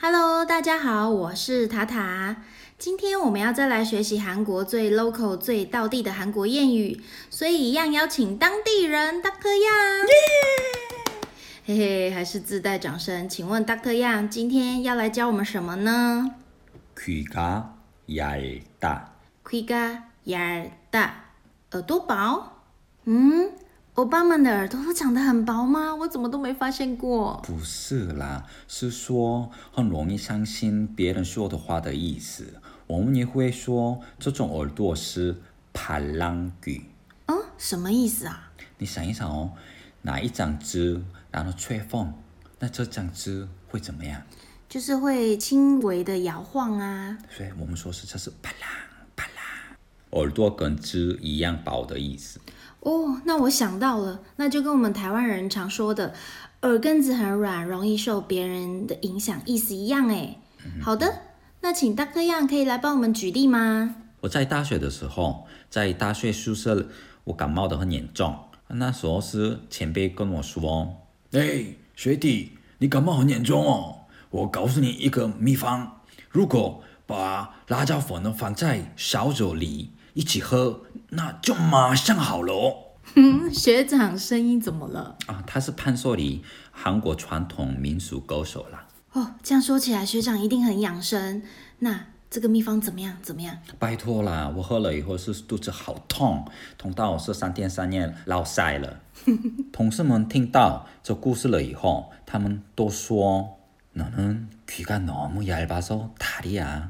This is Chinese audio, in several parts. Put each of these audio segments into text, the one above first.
Hello，大家好，我是塔塔。今天我们要再来学习韩国最 local、最道地的韩国谚语，所以一样邀请当地人 Dr. Yang。嘿嘿，还是自带掌声。请问 Dr. Yang 今天要来教我们什么呢？귀가 얇다. 귀가얇다，耳朵薄。嗯，欧巴们的耳朵都长得很薄吗？我怎么都没发现过。不是啦，是说很容易相信别人说的话的意思。我们也会说这种耳朵是팔랑 귀。 嗯，什么意思啊？你想一想哦，拿一张纸，然后吹风，那这张纸会怎么样？ 就是会轻微的摇晃啊。所以我们说是这是啪啦啪啦，耳朵跟枝一样薄的意思。哦，那我想到了，那就跟我们台湾人常说的“耳根子很软，容易受别人的影响”意思一样哎。好的，那请大哥样可以来帮我们举例吗？我在大学的时候，在大学宿舍，我感冒得很严重。那时候是前辈跟我说：“哎，学弟，你感冒很严重哦。我告诉你一个秘方，如果把辣椒粉呢放在烧酒里一起喝，那就马上好了哦。”嗯，学长声音怎么了？啊，他是潘索里韩国传统民俗歌手啦。哦，这样说起来，学长一定很养生。那这个秘方怎么样？怎么样？拜托啦，我喝了以后是肚子好痛，痛到我是三天三夜落腮了。同事们听到这故事了以后，他们都说：“ 너는귀가너무얇아서다리야。”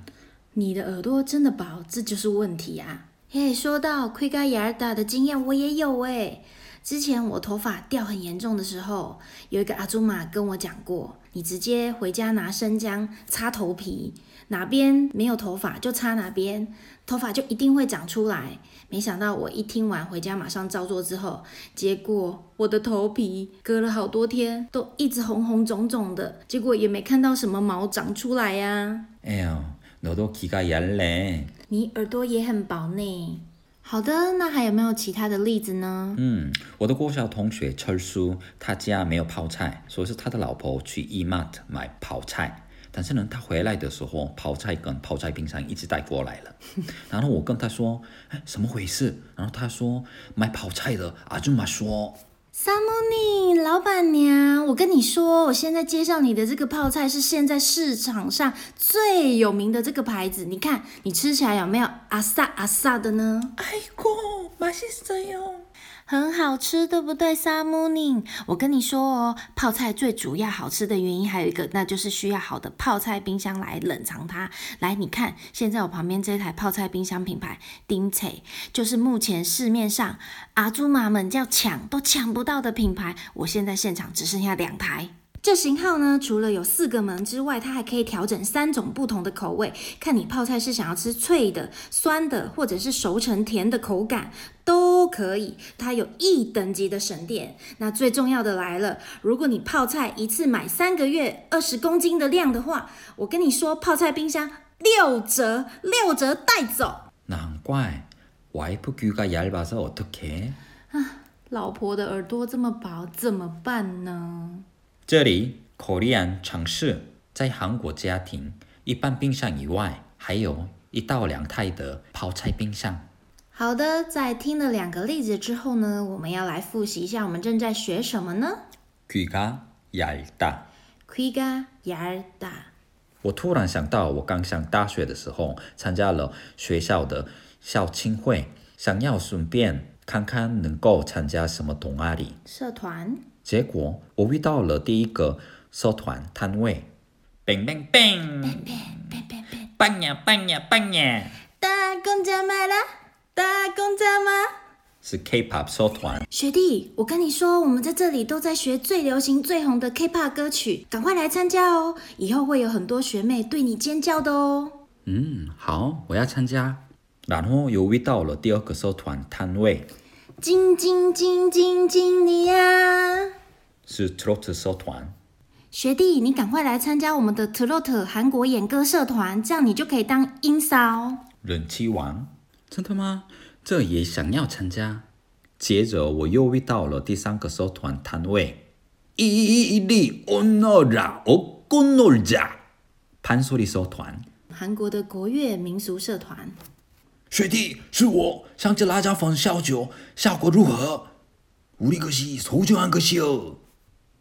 你的耳朵真的薄，这就是问题啊！嘿，说到盔嘎牙尔达的经验，我也有诶。 之前我头发掉很严重的时候，有一个阿祖玛跟我讲过，你直接回家拿生姜擦头皮，哪边没有头发就擦哪边，头发就一定会长出来。没想到我一听完回家马上照做之后，结果我的头皮隔了好多天都一直红红肿肿的，结果也没看到什么毛长出来呀、哎呦，耳朵起个炎嘞！你耳朵也很薄呢。好的，那还有没有其他的例子呢？嗯，我的国小同学车叔，他家没有泡菜，所以是他的老婆去 E-Mart 买泡菜。但是呢，他回来的时候，泡菜跟泡菜冰箱一直带过来了。然后我跟他说：“哎，什么回事？”然后他说：“买泡菜的阿舅妈说，萨摩尼老板娘，我跟你说，我现在介绍你的这个泡菜是现在市场上最有名的这个牌子。你看，你吃起来有没有阿萨阿萨的呢？哎呦，马西斯哟、哦。很好吃，对不对，萨姆尼？我跟你说哦，泡菜最主要好吃的原因还有一个，那就是需要好的泡菜冰箱来冷藏它。来，你看，现在我旁边这台泡菜冰箱品牌 d i m c e，就是目前市面上阿朱玛们叫抢都抢不到的品牌。我现在现场只剩下两台。这型号呢，除了有四个门之外，它还可以调整三种不同的口味，看你泡菜是想要吃脆的、酸的，或者是熟成甜的口感都可以。它有一等级的省电。那最重要的来了，如果你泡菜一次买三个月二十公斤的量的话，我跟你说，泡菜冰箱六折，六折带走。 难怪와이프귀가얇아서어떡해？ 老婆的耳朵这么薄，怎么办呢？ 这里 Korean 尝试在韩国家庭一般冰箱以外，还有一到两台的泡菜冰箱。好的，在听了两个例子之后呢，我们要来复习一下我们正在学什么呢？ 귀가얇다。 귀가얇다。 我突然想到，我刚上大学的时候参加了学校的校庆会，想要顺便看看能够参加什么동아리。 社团。 结果我遇到了第一个社团摊位，bang bang bang，棒呀棒呀棒呀，大公家买了，大公家吗？是 K-pop 社团。学弟，我跟你说，我们在这里都在学最流行、最红的 K-pop 歌曲，赶快来参加哦！以后会有很多学妹对你尖叫的哦。嗯，好，我要参加。然后又遇到了第二个社团摊位，金金金金金你呀！是 Trot 社团。学弟，你赶快来参加我们的 Trot 韩国演歌社团，这样你就可以当音嫂。 人气王。真的吗？这也想要参加？接着我又遇到了第三个社团摊位，이리오너라오고놀자潘소리社团，韩国的国乐民俗社团。学弟，是我，想着辣椒粉小酒，效果如何？우리것이소중한것이 요。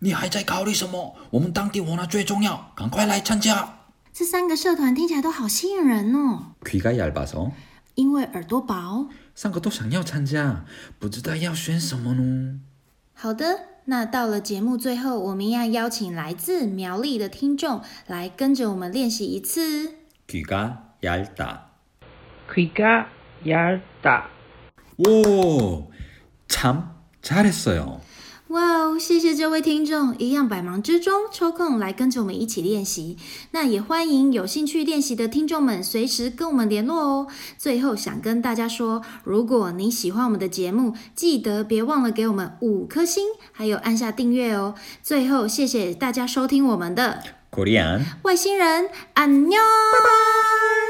你还在考虑什么？我们当地文化最重要，赶快来参加。这三个社团听起来都好吸引人哦。귀가얇아 서， 因为耳朵薄。三个都想要参加，不知道要选什么呢？好的，那到了节目最后，我们要邀请来自苗栗的听众来跟着我们练习一次。귀가얇 다， 귀가얇 다。 오， 참잘했어 요。 哇哦，谢谢这位听众，一样百忙之中抽空来跟着我们一起练习。那也欢迎有兴趣练习的听众们随时跟我们联络哦。最后想跟大家说，如果你喜欢我们的节目，记得别忘了给我们五颗星，还有按下订阅哦。最后谢谢大家收听我们的 Korean 外星人，安妞，拜拜。